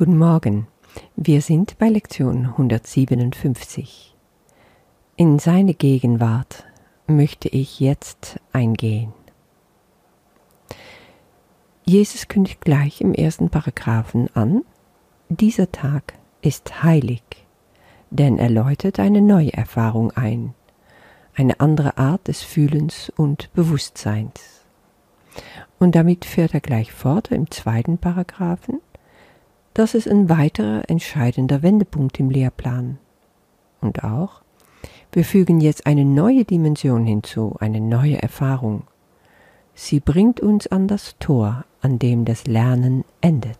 Guten Morgen. Wir sind bei Lektion 157. In seine Gegenwart möchte ich jetzt eingehen. Jesus kündigt gleich im ersten Paragraphen an, dieser Tag ist heilig, denn er läutet eine neue Erfahrung ein, eine andere Art des Fühlens und Bewusstseins. Und damit fährt er gleich fort im zweiten Paragraphen, das ist ein weiterer entscheidender Wendepunkt im Lehrplan. Und auch, wir fügen jetzt eine neue Dimension hinzu, eine neue Erfahrung. Sie bringt uns an das Tor, an dem das Lernen endet.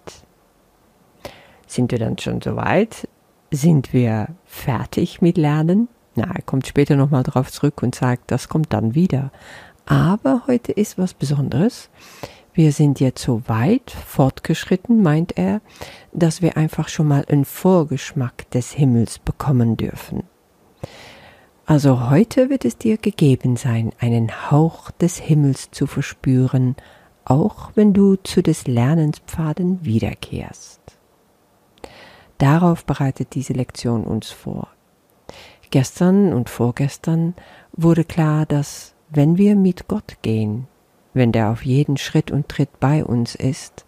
Sind wir dann schon so weit? Sind wir fertig mit Lernen? Na, er kommt später nochmal drauf zurück und sagt, das kommt dann wieder. Aber heute ist was Besonderes. Wir sind jetzt so weit fortgeschritten, meint er, dass wir einfach schon mal einen Vorgeschmack des Himmels bekommen dürfen. Also heute wird es dir gegeben sein, einen Hauch des Himmels zu verspüren, auch wenn du zu des Lernenspfaden wiederkehrst. Darauf bereitet diese Lektion uns vor. Gestern und vorgestern wurde klar, dass wenn wir mit Gott gehen, wenn der auf jeden Schritt und Tritt bei uns ist,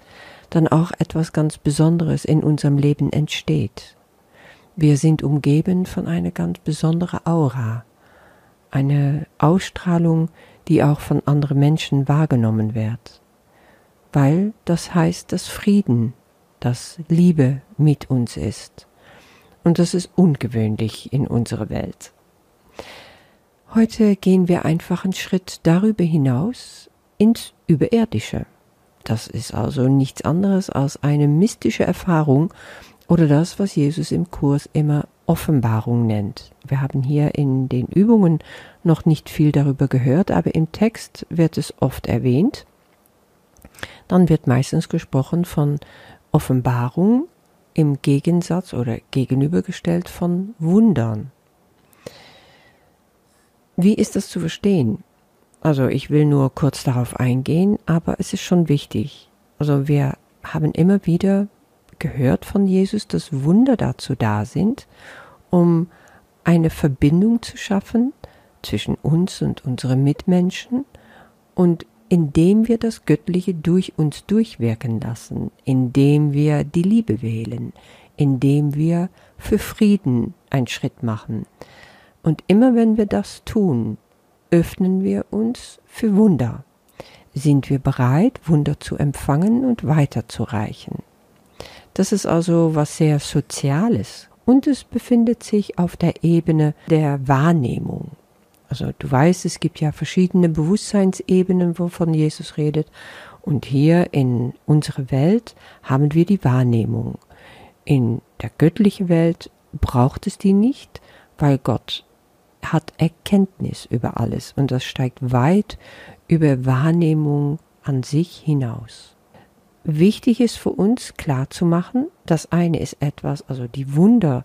dann auch etwas ganz Besonderes in unserem Leben entsteht. Wir sind umgeben von einer ganz besonderen Aura, eine Ausstrahlung, die auch von anderen Menschen wahrgenommen wird, weil das heißt, dass Frieden, dass Liebe mit uns ist. Und das ist ungewöhnlich in unserer Welt. Heute gehen wir einfach einen Schritt darüber hinaus ins Überirdische. Das ist also nichts anderes als eine mystische Erfahrung oder das, was Jesus im Kurs immer Offenbarung nennt. Wir haben hier in den Übungen noch nicht viel darüber gehört, aber im Text wird es oft erwähnt. Dann wird meistens gesprochen von Offenbarung im Gegensatz oder gegenübergestellt von Wundern. Wie ist das zu verstehen? Also ich will nur kurz darauf eingehen, aber es ist schon wichtig. Also wir haben immer wieder gehört von Jesus, dass Wunder dazu da sind, um eine Verbindung zu schaffen zwischen uns und unseren Mitmenschen und indem wir das Göttliche durch uns durchwirken lassen, indem wir die Liebe wählen, indem wir für Frieden einen Schritt machen. Und immer wenn wir das tun, öffnen wir uns für Wunder. Sind wir bereit, Wunder zu empfangen und weiterzureichen? Das ist also was sehr Soziales und es befindet sich auf der Ebene der Wahrnehmung. Also du weißt, es gibt ja verschiedene Bewusstseinsebenen, wovon Jesus redet. Und hier in unserer Welt haben wir die Wahrnehmung. In der göttlichen Welt braucht es die nicht, weil Gott hat Erkenntnis über alles und das steigt weit über Wahrnehmung an sich hinaus. Wichtig ist für uns klarzumachen, das eine ist etwas, also die Wunder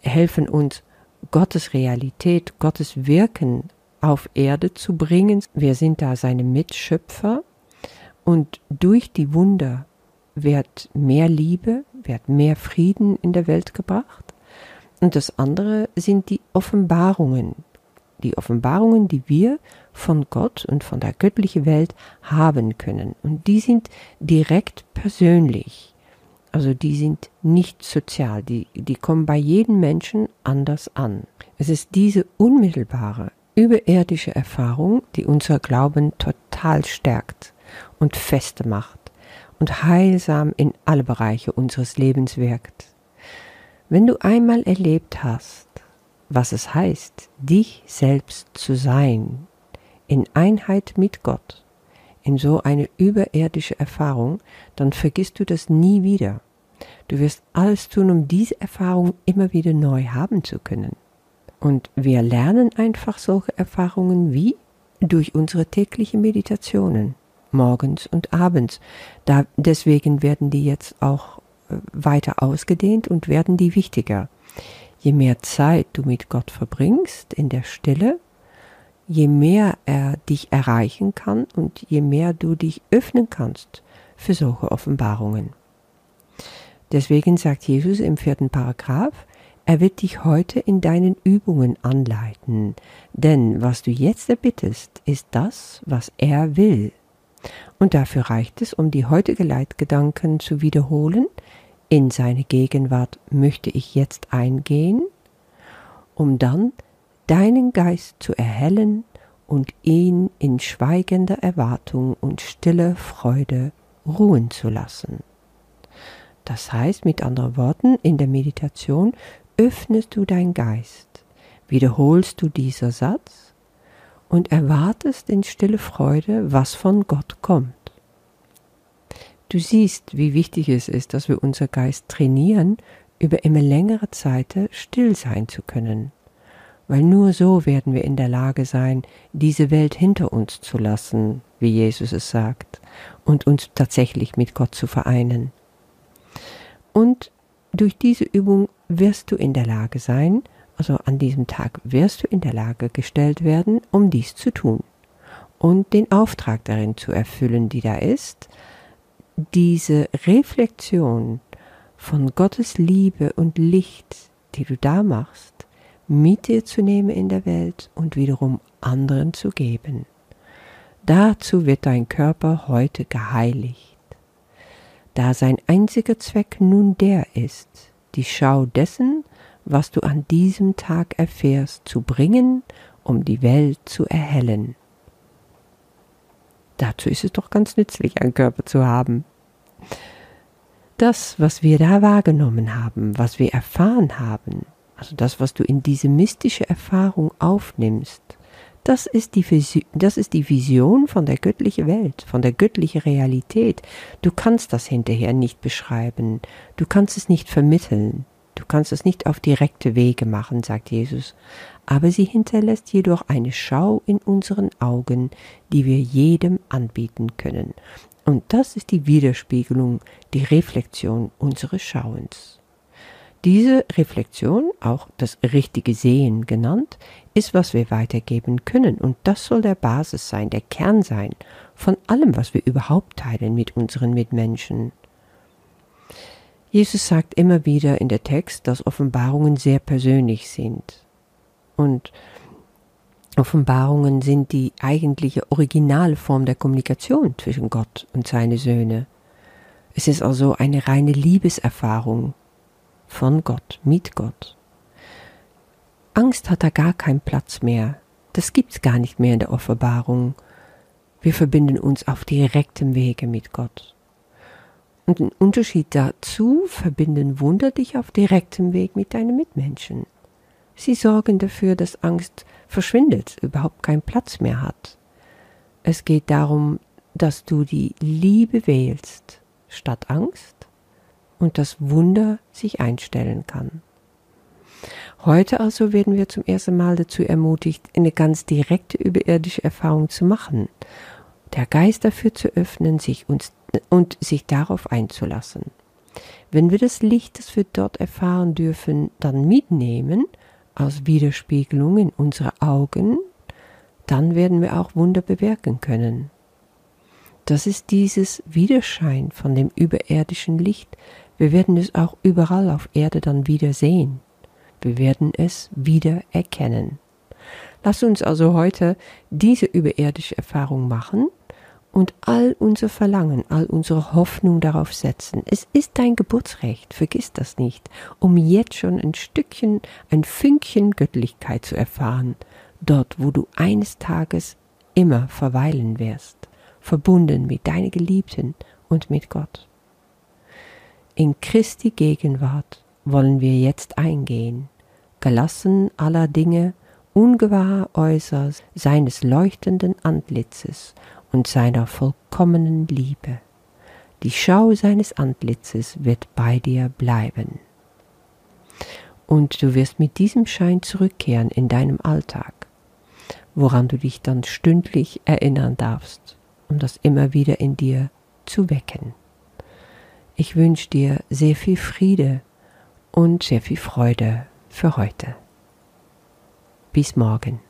helfen uns, Gottes Realität, Gottes Wirken auf Erde zu bringen. Wir sind da seine Mitschöpfer und durch die Wunder wird mehr Liebe, wird mehr Frieden in der Welt gebracht. Und das andere sind die Offenbarungen, die Offenbarungen, die wir von Gott und von der göttlichen Welt haben können. Und die sind direkt persönlich. Also die sind nicht sozial, die, die kommen bei jedem Menschen anders an. Es ist diese unmittelbare, überirdische Erfahrung, die unser Glauben total stärkt und feste macht und heilsam in alle Bereiche unseres Lebens wirkt. Wenn du einmal erlebt hast, was es heißt, dich selbst zu sein, in Einheit mit Gott, in so eine überirdische Erfahrung, dann vergisst du das nie wieder. Du wirst alles tun, um diese Erfahrung immer wieder neu haben zu können. Und wir lernen einfach solche Erfahrungen wie durch unsere täglichen Meditationen, morgens und abends. Da, deswegen werden die jetzt auch weiter ausgedehnt und werden die wichtiger. Je mehr Zeit du mit Gott verbringst in der Stille, je mehr er dich erreichen kann und je mehr du dich öffnen kannst für solche Offenbarungen. Deswegen sagt Jesus im vierten Paragraph, er wird dich heute in deinen Übungen anleiten, denn was du jetzt erbittest, ist das, was er will. Und dafür reicht es, um die heutige Leitgedanken zu wiederholen, in seine Gegenwart möchte ich jetzt eingehen, um dann deinen Geist zu erhellen und ihn in schweigender Erwartung und stiller Freude ruhen zu lassen. Das heißt mit anderen Worten, in der Meditation öffnest du dein Geist, wiederholst du dieser Satz und erwartest in stille Freude, was von Gott kommt. Du siehst, wie wichtig es ist, dass wir unser Geist trainieren, über immer längere Zeit still sein zu können weil nur so werden wir in der Lage sein, diese Welt hinter uns zu lassen, wie Jesus es sagt, und uns tatsächlich mit Gott zu vereinen. Und durch diese Übung wirst du in der Lage sein, also an diesem Tag wirst du in der Lage gestellt werden, um dies zu tun und den Auftrag darin zu erfüllen, die da ist, diese Reflexion von Gottes Liebe und Licht, die du da machst, mit dir zu nehmen in der Welt und wiederum anderen zu geben. Dazu wird dein Körper heute geheiligt, da sein einziger Zweck nun der ist, die Schau dessen, was du an diesem Tag erfährst, zu bringen, um die Welt zu erhellen. Dazu ist es doch ganz nützlich, einen Körper zu haben. Das, was wir da wahrgenommen haben, was wir erfahren haben, also das, was du in diese mystische Erfahrung aufnimmst, das ist, die Vision, das ist die Vision von der göttlichen Welt, von der göttlichen Realität. Du kannst das hinterher nicht beschreiben, du kannst es nicht vermitteln, du kannst es nicht auf direkte Wege machen, sagt Jesus, aber sie hinterlässt jedoch eine Schau in unseren Augen, die wir jedem anbieten können. Und das ist die Widerspiegelung, die Reflexion unseres Schauens. Diese Reflexion, auch das richtige Sehen genannt, ist, was wir weitergeben können, und das soll der Basis sein, der Kern sein von allem, was wir überhaupt teilen mit unseren Mitmenschen. Jesus sagt immer wieder in der Text, dass Offenbarungen sehr persönlich sind. Und Offenbarungen sind die eigentliche Originalform der Kommunikation zwischen Gott und seine Söhne. Es ist also eine reine Liebeserfahrung, von Gott, mit Gott. Angst hat da gar keinen Platz mehr. Das gibt's gar nicht mehr in der Offenbarung. Wir verbinden uns auf direktem Wege mit Gott. Und im Unterschied dazu verbinden Wunder dich auf direktem Weg mit deinen Mitmenschen. Sie sorgen dafür, dass Angst verschwindet, überhaupt keinen Platz mehr hat. Es geht darum, dass du die Liebe wählst statt Angst und das Wunder sich einstellen kann. Heute also werden wir zum ersten Mal dazu ermutigt, eine ganz direkte überirdische Erfahrung zu machen, der Geist dafür zu öffnen sich uns, und sich darauf einzulassen. Wenn wir das Licht, das wir dort erfahren dürfen, dann mitnehmen, als Widerspiegelung in unsere Augen, dann werden wir auch Wunder bewirken können. Das ist dieses Widerschein von dem überirdischen Licht, wir werden es auch überall auf Erde dann wieder sehen. Wir werden es wieder erkennen. Lass uns also heute diese überirdische Erfahrung machen und all unser Verlangen, all unsere Hoffnung darauf setzen. Es ist dein Geburtsrecht, vergiss das nicht, um jetzt schon ein Stückchen, ein Fünkchen Göttlichkeit zu erfahren, dort wo du eines Tages immer verweilen wirst, verbunden mit deiner Geliebten und mit Gott. In Christi Gegenwart wollen wir jetzt eingehen, gelassen aller Dinge, ungewahr äußerst seines leuchtenden Antlitzes und seiner vollkommenen Liebe. Die Schau seines Antlitzes wird bei dir bleiben. Und du wirst mit diesem Schein zurückkehren in deinem Alltag, woran du dich dann stündlich erinnern darfst, um das immer wieder in dir zu wecken. Ich wünsche dir sehr viel Friede und sehr viel Freude für heute. Bis morgen.